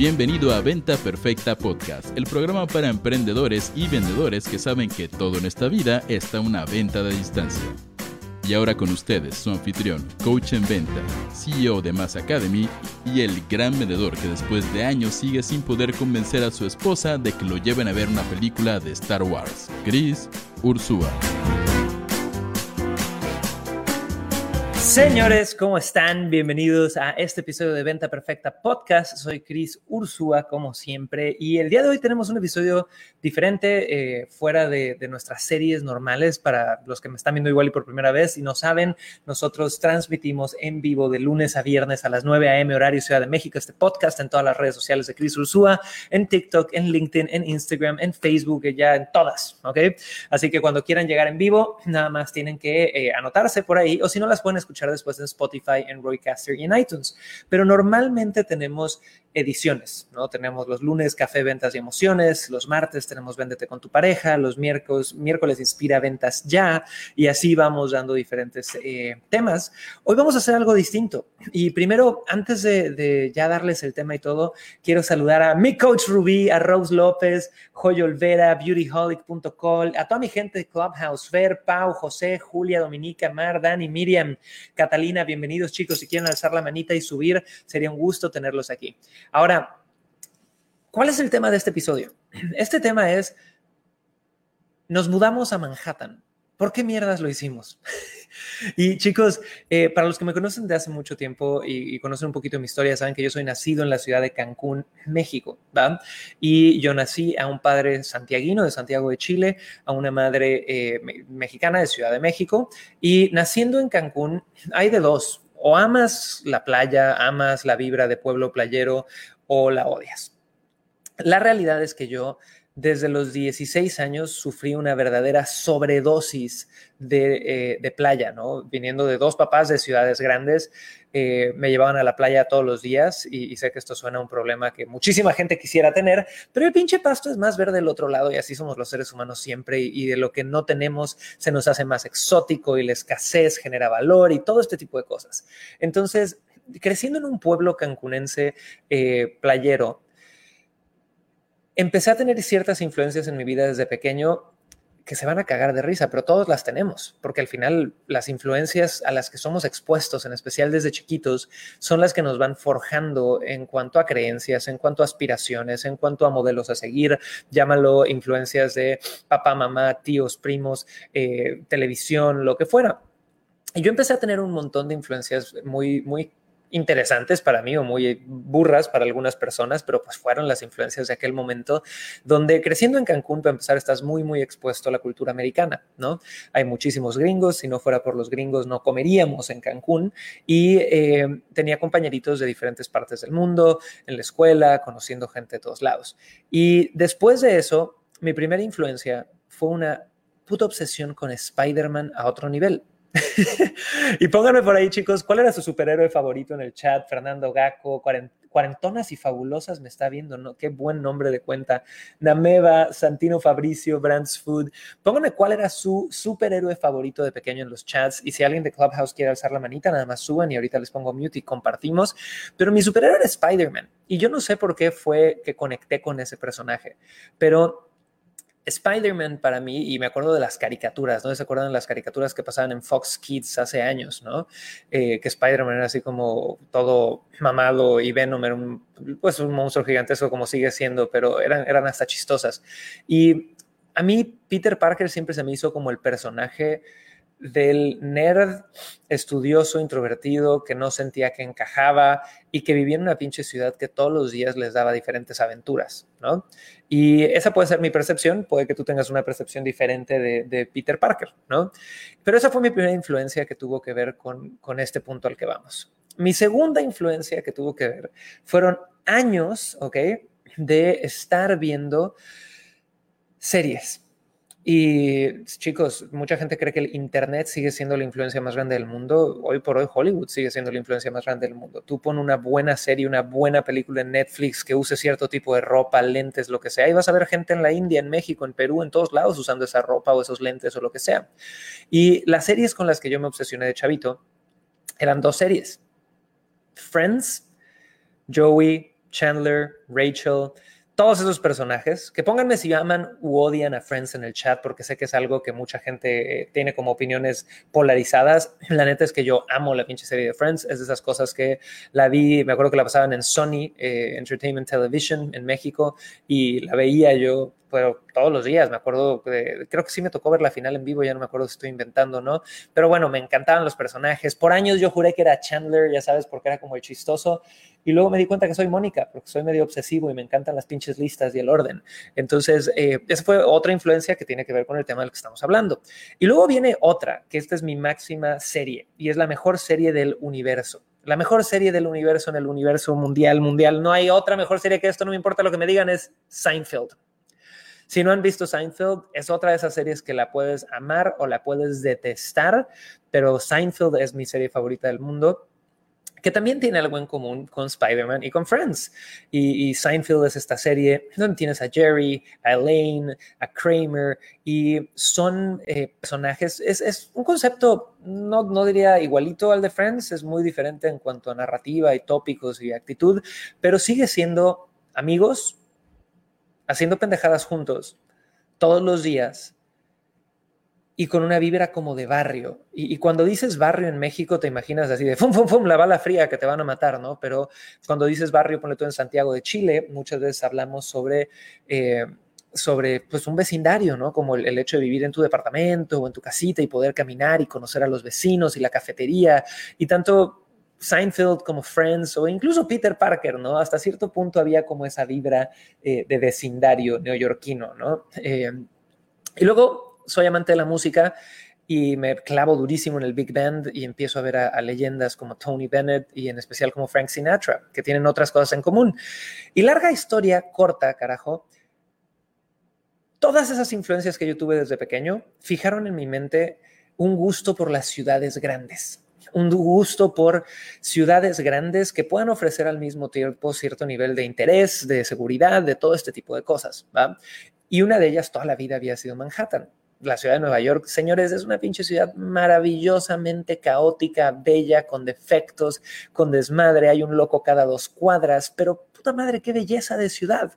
Bienvenido a Venta Perfecta Podcast, el programa para emprendedores y vendedores que saben que todo en esta vida está una venta de distancia. Y ahora con ustedes, su anfitrión, coach en venta, CEO de Mass Academy y el gran vendedor que después de años sigue sin poder convencer a su esposa de que lo lleven a ver una película de Star Wars, Chris Ursula. Señores, ¿cómo están? Bienvenidos a este episodio de Venta Perfecta Podcast. Soy Chris Ursúa, como siempre, y el día de hoy tenemos un episodio diferente, eh, fuera de, nuestras series normales. Para los que me están viendo igual y por primera vez y no saben, nosotros transmitimos en vivo de lunes a viernes a las 9 a.m. horario Ciudad de México este podcast en todas las redes sociales de Chris Ursúa, en TikTok, en LinkedIn, en Instagram, en Facebook, ya en todas, ¿ok? Así que cuando quieran llegar en vivo, nada más tienen que eh, anotarse por ahí, o si no las pueden escuchar después en Spotify, en Roycaster y en iTunes. Pero normalmente tenemos ediciones, ¿no? Tenemos los lunes café, ventas y emociones, los martes tenemos véndete con tu pareja, los miércoles, miércoles inspira ventas ya y así vamos dando diferentes eh, temas. Hoy vamos a hacer algo distinto y primero, antes de, ya darles el tema y todo, quiero saludar a mi coach Rubí, a Rose López, Joy Olvera, beautyholic.com, a toda mi gente de Clubhouse, Fer, Pau, José, Julia, Dominica, Mar, Dani, Miriam, Catalina, bienvenidos chicos, si quieren alzar la manita y subir, sería un gusto tenerlos aquí. Ahora, ¿cuál es el tema de este episodio? Este tema es, nos mudamos a Manhattan. ¿Por qué mierdas lo hicimos? y chicos, eh, para los que me conocen de hace mucho tiempo y, conocen un poquito mi historia, saben que yo soy nacido en la ciudad de Cancún, México, ¿va? Y yo nací a un padre santiaguino de Santiago de Chile, a una madre eh, mexicana de Ciudad de México. Y naciendo en Cancún, hay de dos, o amas la playa, amas la vibra de pueblo playero o la odias. La realidad es que yo desde los 16 años sufrí una verdadera sobredosis de, eh, playa, ¿no? Viniendo de dos papás de ciudades grandes, eh, me llevaban a la playa todos los días y, sé que esto suena a un problema que muchísima gente quisiera tener, pero el pinche pasto es más verde del otro lado y así somos los seres humanos siempre y, de lo que no tenemos se nos hace más exótico y la escasez genera valor y todo este tipo de cosas. Entonces, creciendo en un pueblo cancunense eh, playero, empecé a tener ciertas influencias en mi vida desde pequeño que se van a cagar de risa, pero todos las tenemos, porque al final las influencias a las que somos expuestos, en especial desde chiquitos, son las que nos van forjando en cuanto a creencias, en cuanto a aspiraciones, en cuanto a modelos a seguir, llámalo influencias de papá, mamá, tíos, primos, eh, televisión, lo que fuera. Y yo empecé a tener un montón de influencias muy, muy interesantes para mí o muy burras para algunas personas, pero pues fueron las influencias de aquel momento donde creciendo en Cancún, para empezar, estás muy, muy expuesto a la cultura americana, ¿no? Hay muchísimos gringos, si no fuera por los gringos no comeríamos en Cancún y eh, tenía compañeritos de diferentes partes del mundo, en la escuela, conociendo gente de todos lados. Y después de eso, mi primera influencia fue una puta obsesión con Spider-Man a otro nivel. y pónganme por ahí, chicos, ¿cuál era su superhéroe favorito en el chat? Fernando Gaco, Cuarentonas y Fabulosas me está viendo, ¿no? Qué buen nombre de cuenta. Nameva, Santino Fabricio, Brands Food. Pónganme cuál era su superhéroe favorito de pequeño en los chats. Y si alguien de Clubhouse quiere alzar la manita, nada más suban y ahorita les pongo mute y compartimos. Pero mi superhéroe era Spider-Man. Y yo no sé por qué fue que conecté con ese personaje. Pero Spider-Man para mí, y me acuerdo de las caricaturas, ¿no? ¿Se acuerdan de las caricaturas que pasaban en Fox Kids hace años, ¿no? Eh, que Spider-Man era así como todo mamado y Venom era un, pues un monstruo gigantesco como sigue siendo, pero eran, eran hasta chistosas. Y a mí Peter Parker siempre se me hizo como el personaje del nerd estudioso, introvertido, que no sentía que encajaba y que vivía en una pinche ciudad que todos los días les daba diferentes aventuras, ¿no? Y esa puede ser mi percepción, puede que tú tengas una percepción diferente de, Peter Parker, ¿no? Pero esa fue mi primera influencia que tuvo que ver con, con este punto al que vamos. Mi segunda influencia que tuvo que ver fueron años, ¿ok? De estar viendo series y chicos, mucha gente cree que el Internet sigue siendo la influencia más grande del mundo. Hoy por hoy Hollywood sigue siendo la influencia más grande del mundo. Tú pon una buena serie, una buena película en Netflix que use cierto tipo de ropa, lentes, lo que sea, y vas a ver gente en la India, en México, en Perú, en todos lados usando esa ropa o esos lentes o lo que sea. Y las series con las que yo me obsesioné de chavito eran dos series. Friends, Joey, Chandler, Rachel, todos esos personajes, que pónganme si aman u odian a Friends en el chat, porque sé que es algo que mucha gente eh, tiene como opiniones polarizadas. La neta es que yo amo la pinche serie de Friends, es de esas cosas que la vi, me acuerdo que la pasaban en Sony eh, Entertainment Television en México y la veía yo pero todos los días, me acuerdo, creo que sí me tocó ver la final en vivo, ya no me acuerdo si estoy inventando no, pero bueno, me encantaban los personajes. Por años yo juré que era Chandler, ya sabes, porque era como el chistoso, y luego me di cuenta que soy Mónica, porque soy medio obsesivo y me encantan las pinches listas y el orden. Entonces, eh, esa fue otra influencia que tiene que ver con el tema del que estamos hablando. Y luego viene otra, que esta es mi máxima serie, y es la mejor serie del universo la mejor serie del universo en el universo mundial, mundial. No hay otra mejor serie que esto, no me importa lo que me digan, es Seinfeld. Si no han visto Seinfeld, es otra de esas series que la puedes amar o la puedes detestar, pero Seinfeld es mi serie favorita del mundo que también tiene algo en común con Spider-Man y con Friends. Y, Seinfeld es esta serie donde tienes a Jerry, a Elaine, a Kramer, y son eh, personajes, es, un concepto, no, no diría igualito al de Friends, es muy diferente en cuanto a narrativa y tópicos y actitud, pero sigue siendo amigos, haciendo pendejadas juntos todos los días y con una vibra como de barrio. Y, cuando dices barrio en México, te imaginas así de fum, fum, fum, la bala fría que te van a matar, ¿no? Pero cuando dices barrio, ponle tú en Santiago de Chile, muchas veces hablamos sobre, eh, sobre pues, un vecindario, ¿no? Como el, el, hecho de vivir en tu departamento o en tu casita y poder caminar y conocer a los vecinos y la cafetería. Y tanto Seinfeld como Friends o incluso Peter Parker, ¿no? Hasta cierto punto había como esa vibra eh, de vecindario neoyorquino, ¿no? Eh, y luego soy amante de la música y me clavo durísimo en el Big Band y empiezo a ver a, leyendas como Tony Bennett y en especial como Frank Sinatra, que tienen otras cosas en común. Y larga historia corta, carajo. Todas esas influencias que yo tuve desde pequeño fijaron en mi mente un gusto por las ciudades grandes un gusto por ciudades grandes que puedan ofrecer al mismo tiempo cierto nivel de interés, de seguridad, de todo este tipo de cosas. Y una de ellas toda la vida había sido Manhattan. La ciudad de Nueva York, señores, es una pinche ciudad maravillosamente caótica, bella, con defectos, con desmadre. Hay un loco cada dos cuadras, pero puta madre, qué belleza de ciudad.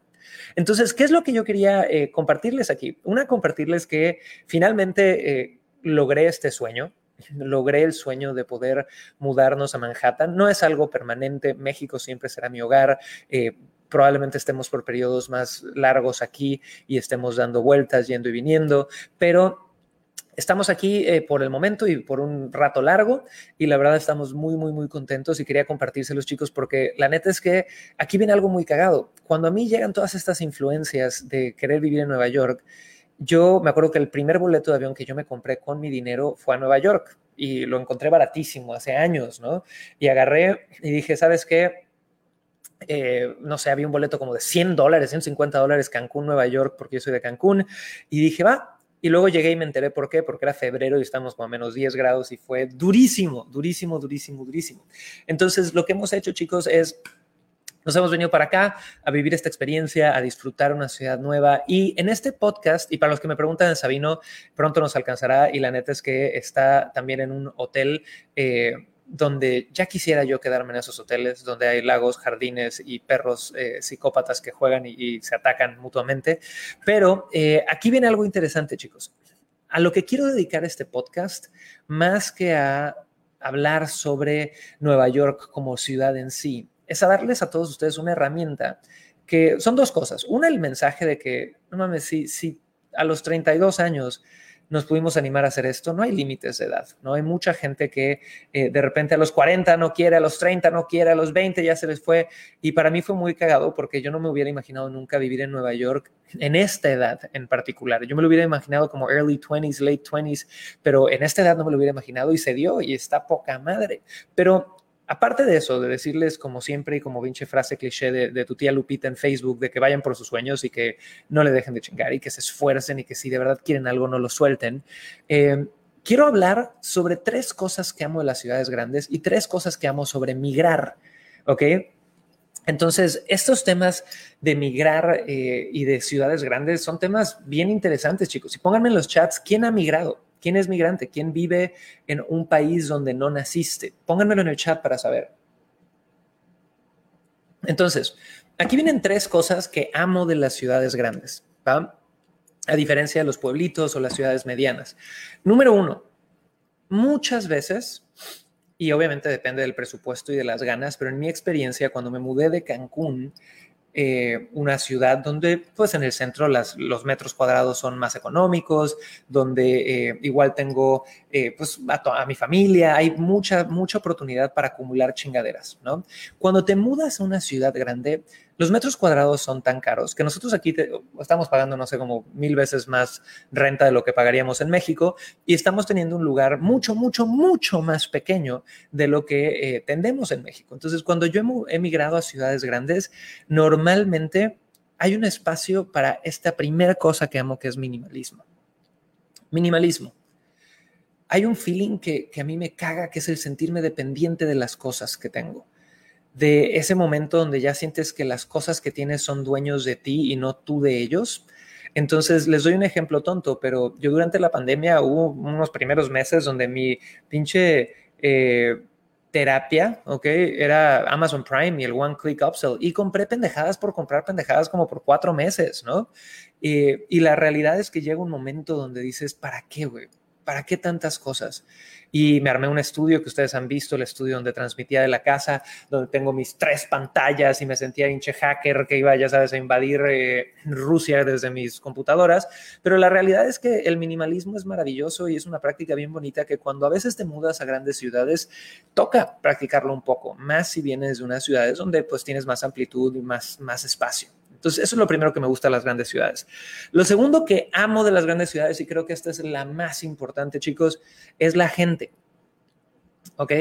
Entonces, ¿qué es lo que yo quería eh, compartirles aquí? Una, compartirles que finalmente eh, logré este sueño, logré el sueño de poder mudarnos a Manhattan. No es algo permanente, México siempre será mi hogar. Eh, probablemente estemos por periodos más largos aquí y estemos dando vueltas, yendo y viniendo, pero Estamos aquí eh, por el momento y por un rato largo y la verdad estamos muy, muy, muy contentos y quería compartírselos chicos porque la neta es que aquí viene algo muy cagado. Cuando a mí llegan todas estas influencias de querer vivir en Nueva York, yo me acuerdo que el primer boleto de avión que yo me compré con mi dinero fue a Nueva York y lo encontré baratísimo hace años, ¿no? Y agarré y dije, ¿sabes qué? Eh, no sé, había un boleto como de 100 dólares, 150 dólares Cancún, Nueva York, porque yo soy de Cancún, y dije, va. Y luego llegué y me enteré por qué, porque era febrero y estamos como a menos 10 grados y fue durísimo, durísimo, durísimo, durísimo. Entonces, lo que hemos hecho, chicos, es nos hemos venido para acá a vivir esta experiencia, a disfrutar una ciudad nueva. Y en este podcast, y para los que me preguntan, Sabino, pronto nos alcanzará. Y la neta es que está también en un hotel eh, donde ya quisiera yo quedarme en esos hoteles, donde hay lagos, jardines y perros eh, psicópatas que juegan y, se atacan mutuamente. Pero eh, aquí viene algo interesante, chicos. A lo que quiero dedicar este podcast, más que a hablar sobre Nueva York como ciudad en sí, es a darles a todos ustedes una herramienta que son dos cosas. Una, el mensaje de que, no mames, si, si a los 32 años nos pudimos animar a hacer esto, no hay límites de edad, ¿no? Hay mucha gente que eh, de repente a los 40 no quiere, a los 30 no quiere, a los 20 ya se les fue. Y para mí fue muy cagado porque yo no me hubiera imaginado nunca vivir en Nueva York en esta edad en particular. Yo me lo hubiera imaginado como early 20s, late 20s, pero en esta edad no me lo hubiera imaginado y se dio y está poca madre. Pero Aparte de eso, de decirles como siempre y como pinche frase cliché de, tu tía Lupita en Facebook, de que vayan por sus sueños y que no le dejen de chingar y que se esfuercen y que si de verdad quieren algo no lo suelten. Eh, quiero hablar sobre tres cosas que amo de las ciudades grandes y tres cosas que amo sobre migrar, ¿ok? Entonces, estos temas de migrar eh, y de ciudades grandes son temas bien interesantes, chicos. Y pónganme en los chats, ¿quién ha migrado? ¿Quién es migrante? ¿Quién vive en un país donde no naciste? Pónganmelo en el chat para saber. Entonces, aquí vienen tres cosas que amo de las ciudades grandes. A diferencia de los pueblitos o las ciudades medianas. Número uno, muchas veces, y obviamente depende del presupuesto y de las ganas, pero en mi experiencia, cuando me mudé de Cancún, eh, una ciudad donde pues en el centro las, los metros cuadrados son más económicos, donde eh, igual tengo eh, pues a, a, mi familia, hay mucha, mucha oportunidad para acumular chingaderas, ¿no? Cuando te mudas a una ciudad grande, los metros cuadrados son tan caros que nosotros aquí estamos pagando, no sé, como mil veces más renta de lo que pagaríamos en México y estamos teniendo un lugar mucho, mucho, mucho más pequeño de lo que eh, tendemos en México. Entonces, cuando yo he emigrado a ciudades grandes, normalmente hay un espacio para esta primera cosa que amo, que es minimalismo. Minimalismo. Hay un feeling que, que a mí me caga, que es el sentirme dependiente de las cosas que tengo de ese momento donde ya sientes que las cosas que tienes son dueños de ti y no tú de ellos. Entonces, les doy un ejemplo tonto, pero yo durante la pandemia hubo unos primeros meses donde mi pinche eh, terapia, ¿ok? Era Amazon Prime y el One Click Upsell y compré pendejadas por comprar pendejadas como por cuatro meses, ¿no? y la realidad es que llega un momento donde dices, ¿para qué, güey? ¿Para qué tantas cosas? y me armé un estudio que ustedes han visto, el estudio donde transmitía de la casa, donde tengo mis tres pantallas y me sentía hinche hacker que iba, ya sabes, a invadir eh, Rusia desde mis computadoras. Pero la realidad es que el minimalismo es maravilloso y es una práctica bien bonita que cuando a veces te mudas a grandes ciudades, toca practicarlo un poco, más si vienes de unas ciudades donde pues tienes más amplitud y más, más espacio. Entonces, eso es lo primero que me gusta de las grandes ciudades. Lo segundo que amo de las grandes ciudades, y creo que esta es la más importante, chicos, es la gente. ¿Ok?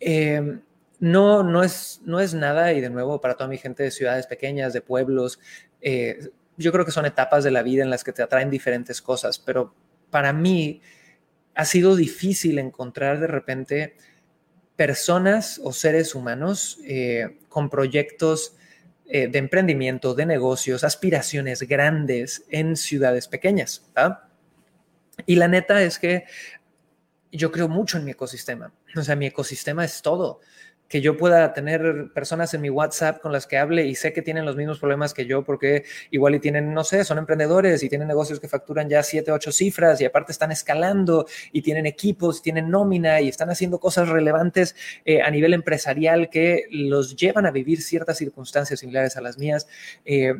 Eh, no, no, es, no es nada, y de nuevo, para toda mi gente de ciudades pequeñas, de pueblos, eh, yo creo que son etapas de la vida en las que te atraen diferentes cosas, pero para mí ha sido difícil encontrar de repente personas o seres humanos eh, con proyectos eh, de emprendimiento, de negocios, aspiraciones grandes en ciudades pequeñas. Y la neta es que yo creo mucho en mi ecosistema. O sea, mi ecosistema es todo que yo pueda tener personas en mi WhatsApp con las que hable y sé que tienen los mismos problemas que yo porque igual y tienen, no sé, son emprendedores y tienen negocios que facturan ya siete, ocho cifras y aparte están escalando y tienen equipos, tienen nómina y están haciendo cosas relevantes eh, a nivel empresarial que los llevan a vivir ciertas circunstancias similares a las mías. Eh,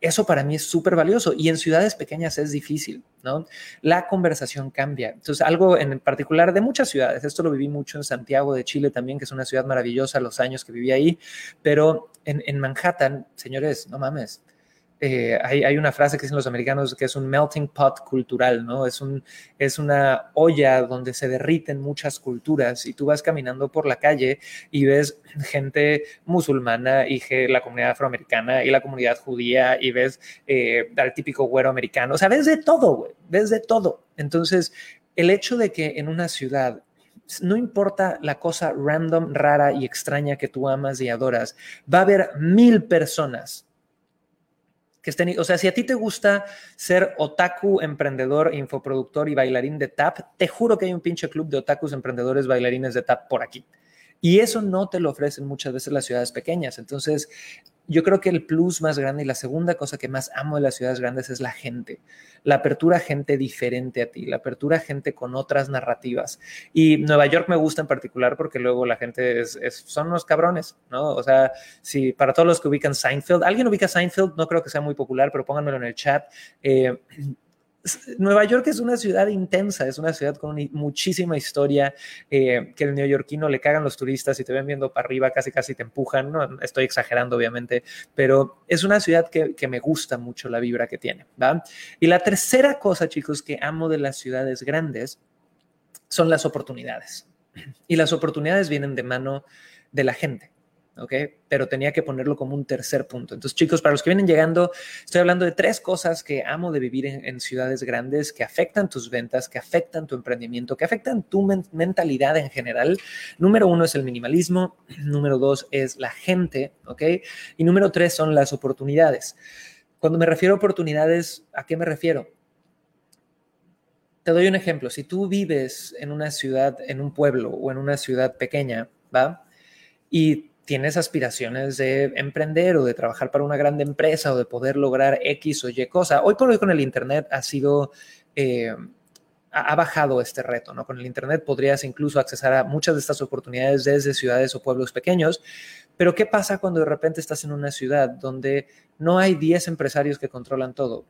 eso para mí es súper valioso y en ciudades pequeñas es difícil, ¿no? La conversación cambia. Entonces, algo en particular de muchas ciudades, esto lo viví mucho en Santiago de Chile también, que es una ciudad maravillosa los años que viví ahí, pero en, en Manhattan, señores, no mames, eh, hay, una frase que dicen los americanos que es un melting pot cultural, ¿no? Es, un, es una olla donde se derriten muchas culturas y tú vas caminando por la calle y ves gente musulmana y la comunidad afroamericana y la comunidad judía y ves eh, al típico güero americano, o sea, ves de todo, güey, ves de todo. Entonces, el hecho de que en una ciudad no importa la cosa random, rara y extraña que tú amas y adoras, va a haber mil personas que estén, o sea, si a ti te gusta ser otaku, emprendedor, infoproductor y bailarín de tap, te juro que hay un pinche club de otakus, emprendedores, bailarines de tap por aquí. Y eso no te lo ofrecen muchas veces las ciudades pequeñas. Entonces, yo creo que el plus más grande y la segunda cosa que más amo de las ciudades grandes es la gente. La apertura a gente diferente a ti, la apertura a gente con otras narrativas. Y Nueva York me gusta en particular porque luego la gente es, son unos cabrones, ¿no? O sea, si para todos los que ubican Seinfeld, alguien ubica Seinfeld, no creo que sea muy popular, pero pónganmelo en el chat. Eh, Nueva York es una ciudad intensa, es una ciudad con muchísima historia, eh, que el neoyorquino le cagan los turistas y te ven viendo para arriba, casi casi te empujan, no estoy exagerando obviamente, pero es una ciudad que, que, me gusta mucho la vibra que tiene, ¿va? Y la tercera cosa, chicos, que amo de las ciudades grandes son las oportunidades. Y las oportunidades vienen de mano de la gente. ¿Ok? Pero tenía que ponerlo como un tercer punto. Entonces, chicos, para los que vienen llegando, estoy hablando de tres cosas que amo de vivir en, ciudades grandes, que afectan tus ventas, que afectan tu emprendimiento, que afectan tu mentalidad en general. Número uno es el minimalismo, número dos es la gente, ¿ok? Y número tres son las oportunidades. Cuando me refiero a oportunidades, ¿a qué me refiero? Te doy un ejemplo. Si tú vives en una ciudad, en un pueblo o en una ciudad pequeña, ¿va? Y tienes aspiraciones de emprender o de trabajar para una grande empresa o de poder lograr X o Y cosa. Hoy por hoy con el Internet ha sido... Eh, ha bajado este reto, ¿no? Con el Internet podrías incluso accesar a muchas de estas oportunidades desde ciudades o pueblos pequeños, pero ¿qué pasa cuando de repente estás en una ciudad donde no hay 10 empresarios que controlan todo?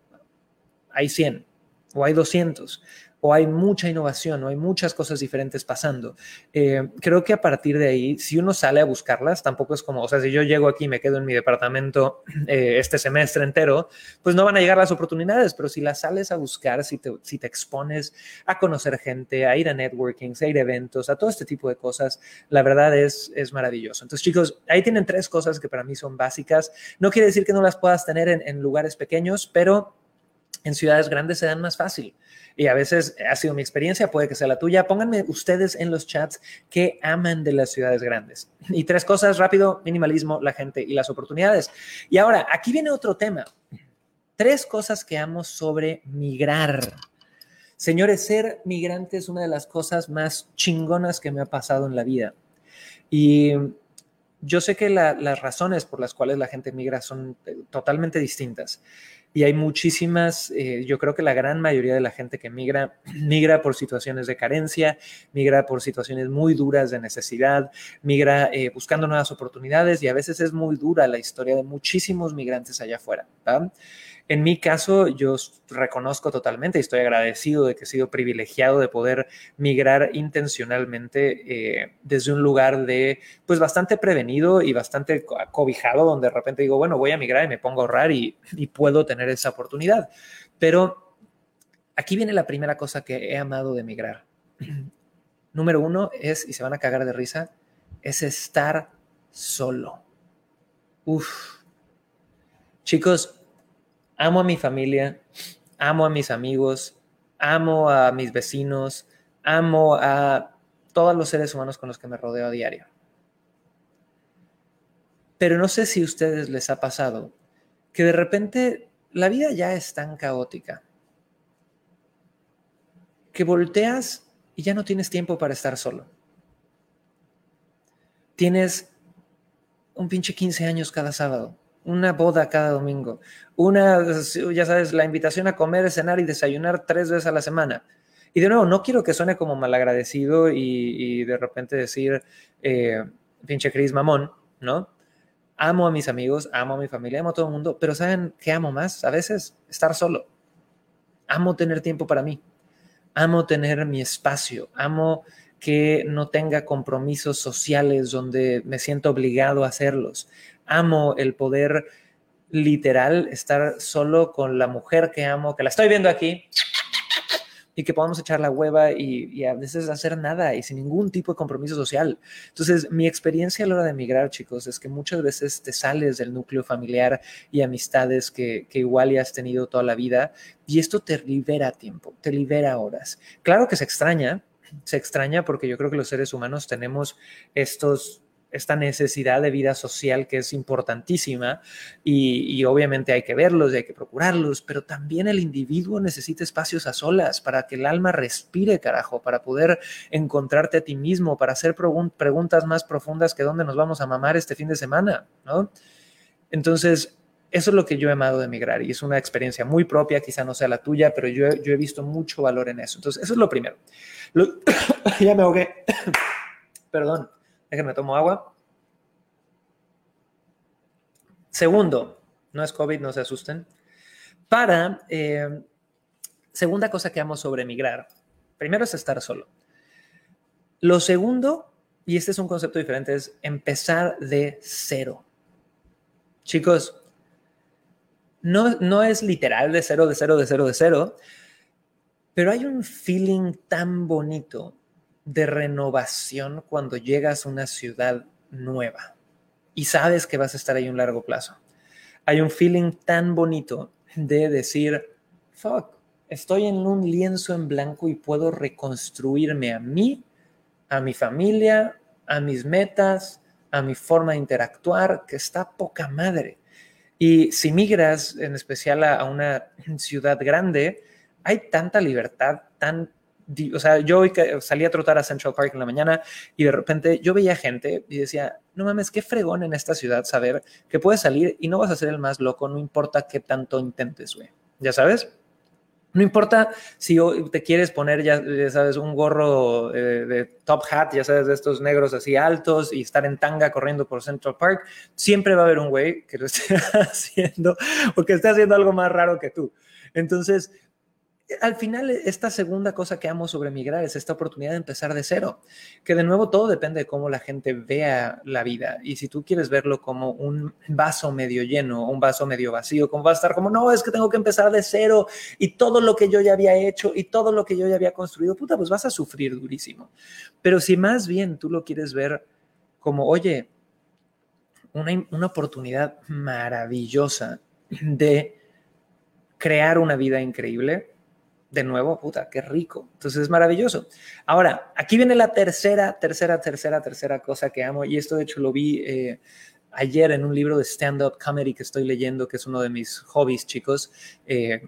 Hay 100 o hay 200 o hay mucha innovación, o hay muchas cosas diferentes pasando. Eh, creo que a partir de ahí, si uno sale a buscarlas, tampoco es como, o sea, si yo llego aquí y me quedo en mi departamento eh, este semestre entero, pues no van a llegar las oportunidades, pero si las sales a buscar, si te, si te expones a conocer gente, a ir a networking, a ir a eventos, a todo este tipo de cosas, la verdad es, es maravilloso. Entonces, chicos, ahí tienen tres cosas que para mí son básicas. No quiere decir que no las puedas tener en, en lugares pequeños, pero en ciudades grandes se dan más fácil y a veces ha sido mi experiencia, puede que sea la tuya. Pónganme ustedes en los chats qué aman de las ciudades grandes. Y tres cosas rápido, minimalismo, la gente y las oportunidades. Y ahora, aquí viene otro tema. Tres cosas que amo sobre migrar. Señores, ser migrante es una de las cosas más chingonas que me ha pasado en la vida. Y yo sé que las razones por las cuales la gente migra son eh, totalmente distintas y hay muchísimas, eh, yo creo que la gran mayoría de la gente que migra, migra por situaciones de carencia, migra por situaciones muy duras de necesidad, migra eh, buscando nuevas oportunidades y a veces es muy dura la historia de muchísimos migrantes allá afuera. En mi caso, yo reconozco totalmente y estoy agradecido de que he sido privilegiado de poder migrar intencionalmente eh, desde un lugar de, pues, bastante prevenido y bastante cobijado, donde de repente digo, bueno, voy a migrar y me pongo a ahorrar y, y puedo tener esa oportunidad. Pero aquí viene la primera cosa que he amado de migrar. Número uno es, y se van a cagar de risa, es estar solo. Uf. Chicos, amo a mi familia, amo a mis amigos, amo a mis vecinos, amo a todos los seres humanos con los que me rodeo a diario. Pero no sé si a ustedes les ha pasado que de repente la vida ya es tan caótica que volteas y ya no tienes tiempo para estar solo. Tienes un pinche 15 años cada sábado una boda cada domingo, una, ya sabes, la invitación a comer, cenar y desayunar tres veces a la semana. Y de nuevo, no quiero que suene como malagradecido y, de repente decir, eh, pinche Cris mamón, ¿no? Amo a mis amigos, amo a mi familia, amo a todo el mundo, pero ¿saben qué amo más? A veces estar solo. Amo tener tiempo para mí. Amo tener mi espacio. Amo que no tenga compromisos sociales donde me siento obligado a hacerlos amo el poder literal estar solo con la mujer que amo, que la estoy viendo aquí, y que podamos echar la hueva y, a veces hacer nada y sin ningún tipo de compromiso social. Entonces, mi experiencia a la hora de emigrar, chicos, es que muchas veces te sales del núcleo familiar y amistades que, que igual ya has tenido toda la vida y esto te libera tiempo, te libera horas. Claro que se extraña, se extraña porque yo creo que los seres humanos tenemos estos esta necesidad de vida social que es importantísima y, obviamente hay que verlos y hay que procurarlos, pero también el individuo necesita espacios a solas para que el alma respire, carajo, para poder encontrarte a ti mismo, para hacer preguntas más profundas que dónde nos vamos a mamar este fin de semana, ¿no? Entonces, eso es lo que yo he amado de emigrar y es una experiencia muy propia, quizá no sea la tuya, pero yo, yo he visto mucho valor en eso. Entonces, eso es lo primero. ya me ahogué. Perdón. Déjenme tomo agua. Segundo, no es COVID, no se asusten. Para, eh, segunda cosa que amo sobre emigrar, primero es estar solo. Lo segundo, y este es un concepto diferente, es empezar de cero. Chicos, no, no es literal de cero, de cero, de cero, de cero, pero hay un feeling tan bonito de renovación cuando llegas a una ciudad nueva y sabes que vas a estar ahí un largo plazo. Hay un feeling tan bonito de decir, fuck, estoy en un lienzo en blanco y puedo reconstruirme a mí, a mi familia, a mis metas, a mi forma de interactuar, que está poca madre. Y si migras en especial a, una ciudad grande, hay tanta libertad, tan o sea, yo salí a trotar a Central Park en la mañana y de repente yo veía gente y decía, no mames, qué fregón en esta ciudad saber que puedes salir y no vas a ser el más loco, no importa qué tanto intentes, güey. ¿Ya sabes? No importa si te quieres poner, ya, sabes, un gorro eh, de top hat, ya sabes, de estos negros así altos y estar en tanga corriendo por Central Park, siempre va a haber un güey que lo esté haciendo o que esté haciendo algo más raro que tú. Entonces, al final, esta segunda cosa que amo sobre migrar es esta oportunidad de empezar de cero, que de nuevo todo depende de cómo la gente vea la vida. Y si tú quieres verlo como un vaso medio lleno, un vaso medio vacío, como va a estar como, no, es que tengo que empezar de cero y todo lo que yo ya había hecho y todo lo que yo ya había construido, puta, pues vas a sufrir durísimo. Pero si más bien tú lo quieres ver como, oye, una, una oportunidad maravillosa de crear una vida increíble, de nuevo, puta, qué rico. Entonces es maravilloso. Ahora, aquí viene la tercera, tercera, tercera, tercera cosa que amo. Y esto de hecho lo vi eh, ayer en un libro de stand-up comedy que estoy leyendo, que es uno de mis hobbies, chicos. Eh,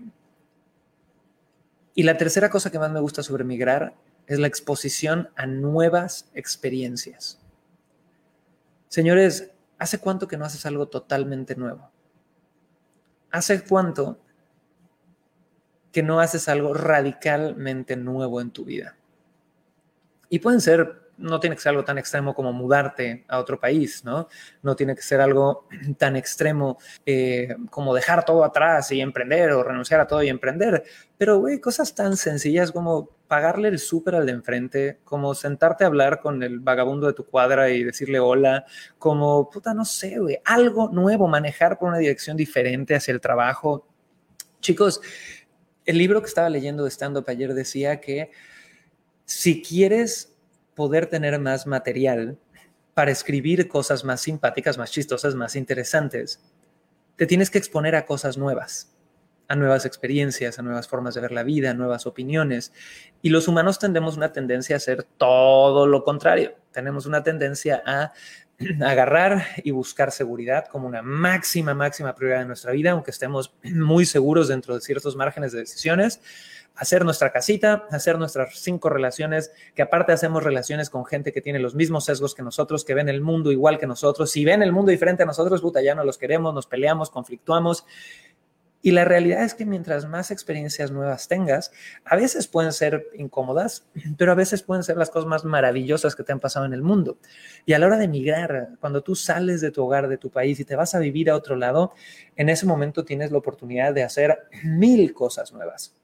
y la tercera cosa que más me gusta sobre migrar es la exposición a nuevas experiencias. Señores, ¿hace cuánto que no haces algo totalmente nuevo? ¿Hace cuánto que no haces algo radicalmente nuevo en tu vida. Y pueden ser, no tiene que ser algo tan extremo como mudarte a otro país, ¿no? No tiene que ser algo tan extremo eh, como dejar todo atrás y emprender o renunciar a todo y emprender. Pero, güey, cosas tan sencillas como pagarle el súper al de enfrente, como sentarte a hablar con el vagabundo de tu cuadra y decirle hola, como, puta, no sé, güey, algo nuevo, manejar por una dirección diferente hacia el trabajo. Chicos, el libro que estaba leyendo de stand-up ayer decía que si quieres poder tener más material para escribir cosas más simpáticas, más chistosas, más interesantes, te tienes que exponer a cosas nuevas, a nuevas experiencias, a nuevas formas de ver la vida, a nuevas opiniones. Y los humanos tendemos una tendencia a hacer todo lo contrario. Tenemos una tendencia a agarrar y buscar seguridad como una máxima, máxima prioridad de nuestra vida, aunque estemos muy seguros dentro de ciertos márgenes de decisiones, hacer nuestra casita, hacer nuestras cinco relaciones, que aparte hacemos relaciones con gente que tiene los mismos sesgos que nosotros, que ven el mundo igual que nosotros. Si ven el mundo diferente a nosotros, puta, ya no los queremos, nos peleamos, conflictuamos. Y la realidad es que mientras más experiencias nuevas tengas, a veces pueden ser incómodas, pero a veces pueden ser las cosas más maravillosas que te han pasado en el mundo. Y a la hora de emigrar, cuando tú sales de tu hogar, de tu país y te vas a vivir a otro lado, en ese momento tienes la oportunidad de hacer mil cosas nuevas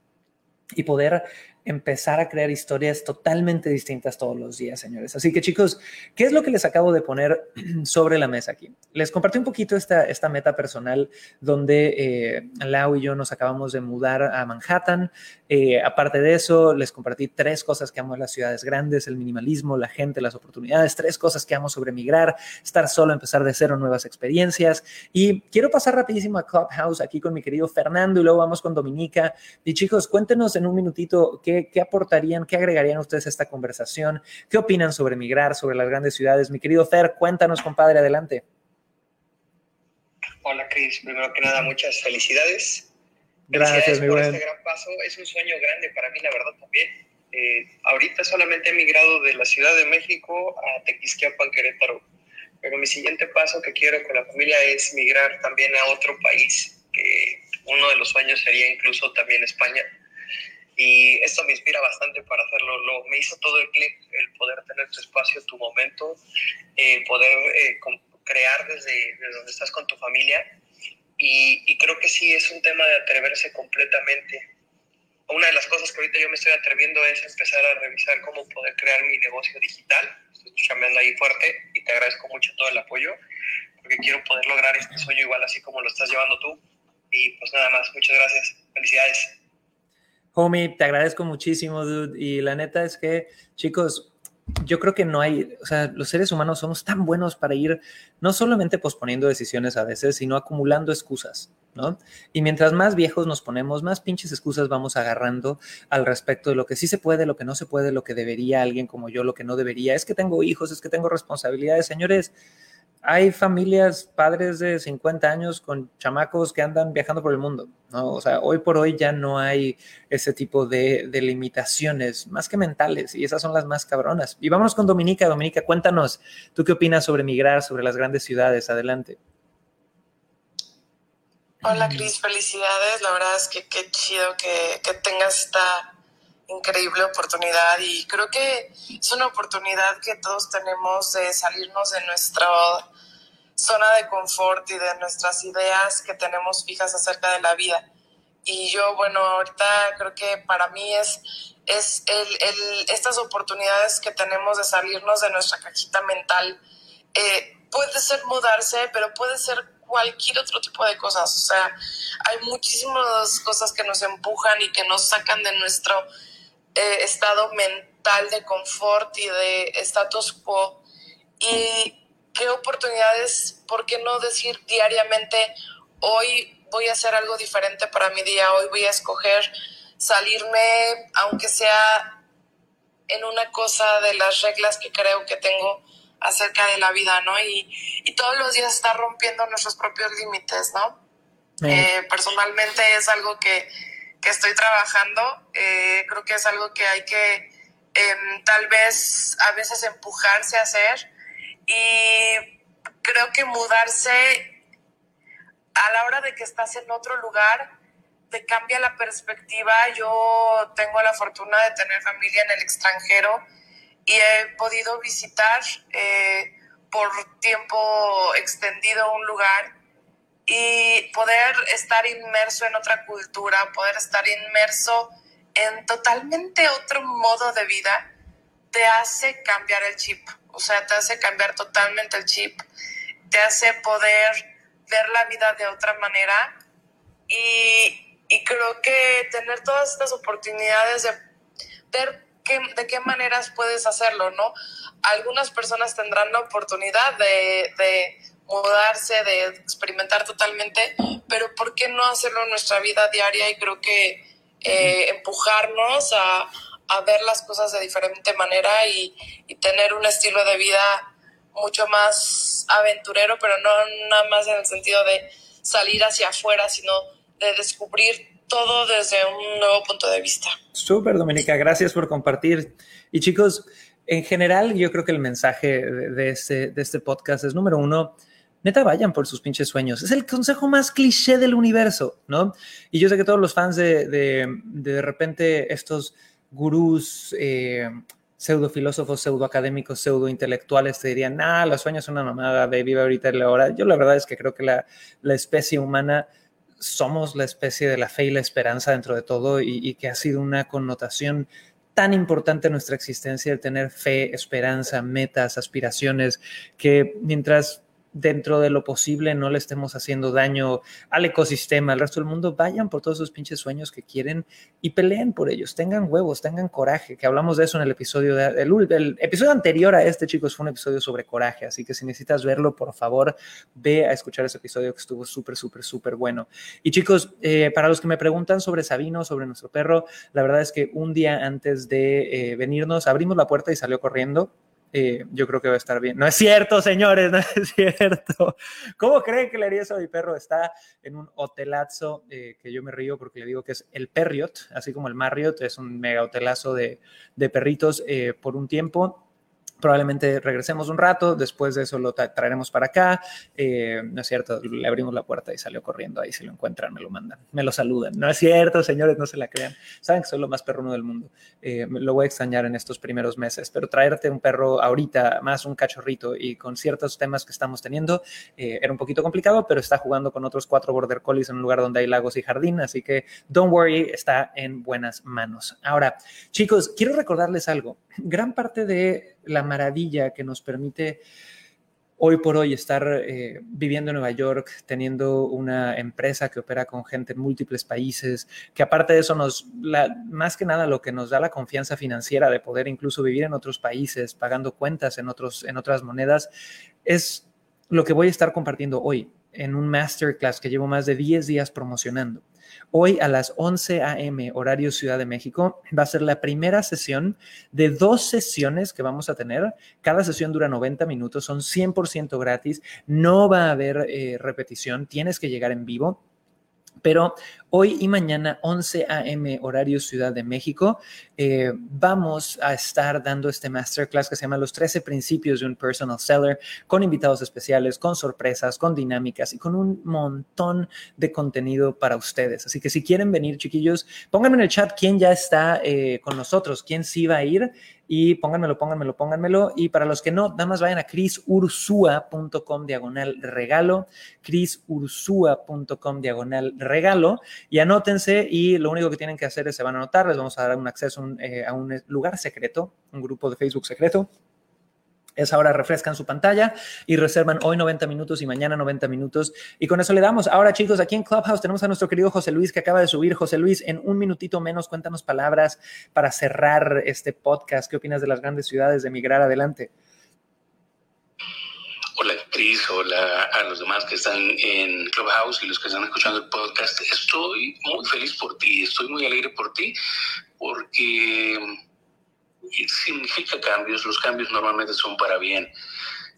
y poder empezar a crear historias totalmente distintas todos los días, señores. Así que chicos, ¿qué es lo que les acabo de poner sobre la mesa aquí? Les compartí un poquito esta, esta meta personal donde eh, Lau y yo nos acabamos de mudar a Manhattan. Eh, aparte de eso, les compartí tres cosas que amo en las ciudades grandes, el minimalismo, la gente, las oportunidades, tres cosas que amo sobre migrar, estar solo, empezar de cero, nuevas experiencias. Y quiero pasar rapidísimo a Clubhouse aquí con mi querido Fernando y luego vamos con Dominica. Y chicos, cuéntenos en un minutito qué ¿Qué, aportarían, qué agregarían ustedes a esta conversación? ¿Qué opinan sobre migrar, sobre las grandes ciudades? Mi querido Fer, cuéntanos, compadre, adelante. Hola, Cris. Primero que nada, muchas felicidades. Gracias, mi por este gran paso. Es un sueño grande para mí, la verdad, también. Eh, ahorita solamente he migrado de la Ciudad de México a Tequisquiapan, Querétaro. Pero mi siguiente paso que quiero con la familia es migrar también a otro país, que uno de los sueños sería incluso también España y esto me inspira bastante para hacerlo. Lo, me hizo todo el clic, el poder tener tu espacio, tu momento, el poder eh, crear desde, donde estás con tu familia. Y, y, creo que sí es un tema de atreverse completamente. Una de las cosas que ahorita yo me estoy atreviendo es empezar a revisar cómo poder crear mi negocio digital. Estoy chambeando ahí fuerte y te agradezco mucho todo el apoyo porque quiero poder lograr este sueño igual así como lo estás llevando tú. Y pues nada más, muchas gracias. Felicidades. Homie, te agradezco muchísimo, dude. Y la neta es que, chicos, yo creo que no hay, o sea, los seres humanos somos tan buenos para ir no solamente posponiendo decisiones a veces, sino acumulando excusas, ¿no? Y mientras más viejos nos ponemos, más pinches excusas vamos agarrando al respecto de lo que sí se puede, lo que no se puede, lo que debería alguien como yo, lo que no debería. Es que tengo hijos, es que tengo responsabilidades, señores hay familias, padres de 50 años con chamacos que andan viajando por el mundo, ¿no? O sea, hoy por hoy ya no hay ese tipo de, limitaciones, más que mentales, y esas son las más cabronas. Y vámonos con Dominica. Dominica, cuéntanos, ¿tú qué opinas sobre migrar, sobre las grandes ciudades? Adelante. Hola, Cris, felicidades. La verdad es que qué chido que, que tengas esta increíble oportunidad y creo que es una oportunidad que todos tenemos de salirnos de nuestra zona de confort y de nuestras ideas que tenemos fijas acerca de la vida. Y yo, bueno, ahorita creo que para mí es, es el, el, estas oportunidades que tenemos de salirnos de nuestra cajita mental. Eh, puede ser mudarse, pero puede ser cualquier otro tipo de cosas. O sea, hay muchísimas cosas que nos empujan y que nos sacan de nuestro eh, estado mental de confort y de status quo. Y qué oportunidades, ¿por qué no decir diariamente, hoy voy a hacer algo diferente para mi día, hoy voy a escoger salirme, aunque sea en una cosa de las reglas que creo que tengo acerca de la vida, ¿no? Y, y todos los días estar rompiendo nuestros propios límites, ¿no? Eh, personalmente es algo que que estoy trabajando. Eh, creo que es algo que hay que em, tal vez a veces empujarse a hacer y creo que mudarse a la hora de que estás en otro lugar te cambia la perspectiva. Yo tengo la fortuna de tener familia en el extranjero y he podido visitar eh, por tiempo extendido un lugar y poder estar inmerso en otra cultura, poder estar inmerso en totalmente otro modo de vida, te hace cambiar el chip, o sea, te hace cambiar totalmente el chip, te hace poder ver la vida de otra manera y, y creo que tener todas estas oportunidades de ver qué, de qué maneras puedes hacerlo, ¿no? Algunas personas tendrán la oportunidad de, de mudarse, de experimentar totalmente, pero ¿por qué no hacerlo en nuestra vida diaria? Y creo que eh, empujarnos a, a, ver las cosas de diferente manera y, y, tener un estilo de vida mucho más aventurero, pero no nada más en el sentido de salir hacia afuera, sino de descubrir todo desde un nuevo punto de vista. Súper, Dominica, gracias por compartir. Y chicos, en general, yo creo que el mensaje de, este, de este podcast es, número uno, neta vayan por sus pinches sueños. Es el consejo más cliché del universo, ¿no? Y yo sé que todos los fans de de, de repente estos gurús, eh, pseudo filósofos, pseudo académicos, pseudo intelectuales te dirían, nah, los sueños son una mamada, baby, vive ahorita y la hora. Yo la verdad es que creo que la, la, especie humana somos la especie de la fe y la esperanza dentro de todo y, y que ha sido una connotación tan importante en nuestra existencia el tener fe, esperanza, metas, aspiraciones, que mientras dentro de lo posible no le estemos haciendo daño al ecosistema, al resto del mundo, vayan por todos esos pinches sueños que quieren y peleen por ellos, tengan huevos, tengan coraje, que hablamos de eso en el episodio, de, el, el, episodio anterior a este, chicos, fue un episodio sobre coraje, así que si necesitas verlo, por favor, ve a escuchar ese episodio que estuvo súper, súper, súper bueno. Y chicos, eh, para los que me preguntan sobre Sabino, sobre nuestro perro, la verdad es que un día antes de eh, venirnos, abrimos la puerta y salió corriendo yo creo que va a estar bien. No es cierto, señores, no es cierto. ¿Cómo creen que le haría eso a mi perro? Está en un hotelazo eh, que yo me río porque le digo que es el Perriot, así como el Marriott, es un mega hotelazo de, de perritos eh, por un tiempo probablemente regresemos un rato, después de eso lo tra traeremos para acá, eh, no es cierto, le abrimos la puerta y salió corriendo ahí, si lo encuentran me lo mandan, me lo saludan, no es cierto, señores, no se la crean, saben que soy lo más perruno del mundo, eh, lo voy a extrañar en estos primeros meses, pero traerte un perro ahorita, más un cachorrito y con ciertos temas que estamos teniendo, eh, era un poquito complicado, pero está jugando con otros cuatro border collies en un lugar donde hay lagos y jardín, así que don't worry, está en buenas manos. Ahora, chicos, quiero recordarles algo, gran parte de la maravilla que nos permite hoy por hoy estar eh, viviendo en Nueva York, teniendo una empresa que opera con gente en múltiples países, que aparte de eso nos, la, más que nada lo que nos da la confianza financiera de poder incluso vivir en otros países, pagando cuentas en, otros, en otras monedas, es lo que voy a estar compartiendo hoy en un masterclass que llevo más de 10 días promocionando. Hoy a las 11 a.m. horario Ciudad de México va a ser la primera sesión de dos sesiones que vamos a tener. Cada sesión dura 90 minutos, son 100% gratis, no va a haber eh, repetición, tienes que llegar en vivo. Pero hoy y mañana, 11 a.m. horario Ciudad de México, eh, vamos a estar dando este masterclass que se llama Los 13 principios de un personal seller, con invitados especiales, con sorpresas, con dinámicas y con un montón de contenido para ustedes. Así que si quieren venir, chiquillos, pónganme en el chat quién ya está eh, con nosotros, quién sí va a ir y pónganmelo, pónganmelo, pónganmelo. Y para los que no, nada más vayan a crisursua.com diagonal regalo, crisursua.com diagonal regalo y anótense y lo único que tienen que hacer es se van a anotar, les vamos a dar un acceso eh, a un lugar secreto, un grupo de Facebook secreto es ahora refrescan su pantalla y reservan hoy 90 minutos y mañana 90 minutos. Y con eso le damos. Ahora, chicos, aquí en Clubhouse tenemos a nuestro querido José Luis que acaba de subir. José Luis, en un minutito menos, cuéntanos palabras para cerrar este podcast. ¿Qué opinas de las grandes ciudades de migrar adelante? Hola, a los demás que están en Clubhouse y los que están escuchando el podcast. Estoy muy feliz por ti. Estoy muy alegre por ti porque significa cambios, los cambios normalmente son para bien.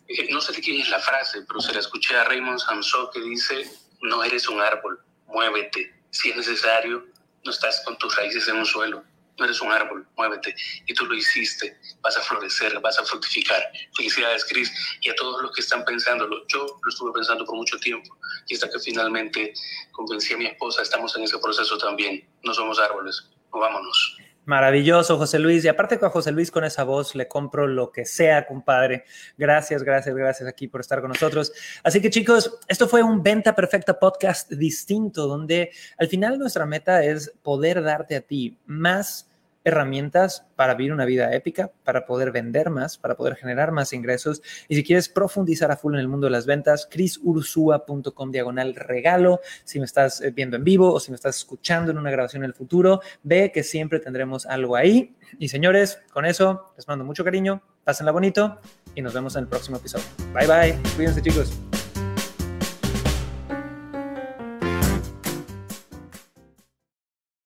Eh, no sé de quién es la frase, pero se la escuché a Raymond Samson que dice, no eres un árbol, muévete. Si es necesario, no estás con tus raíces en un suelo, no eres un árbol, muévete. Y tú lo hiciste, vas a florecer, vas a fructificar. Felicidades, Cris, y a todos los que están pensándolo. Yo lo estuve pensando por mucho tiempo y hasta que finalmente convencí a mi esposa, estamos en ese proceso también. No somos árboles, vámonos. Maravilloso, José Luis. Y aparte con José Luis, con esa voz, le compro lo que sea, compadre. Gracias, gracias, gracias aquí por estar con nosotros. Así que chicos, esto fue un Venta Perfecta podcast distinto, donde al final nuestra meta es poder darte a ti más herramientas para vivir una vida épica, para poder vender más, para poder generar más ingresos. Y si quieres profundizar a full en el mundo de las ventas, crisursua.com diagonal regalo. Si me estás eh, viendo en vivo o si me estás escuchando en una grabación en el futuro, ve que siempre tendremos algo ahí. Y señores, con eso les mando mucho cariño, pásenla bonito y nos vemos en el próximo episodio. Bye bye, cuídense chicos.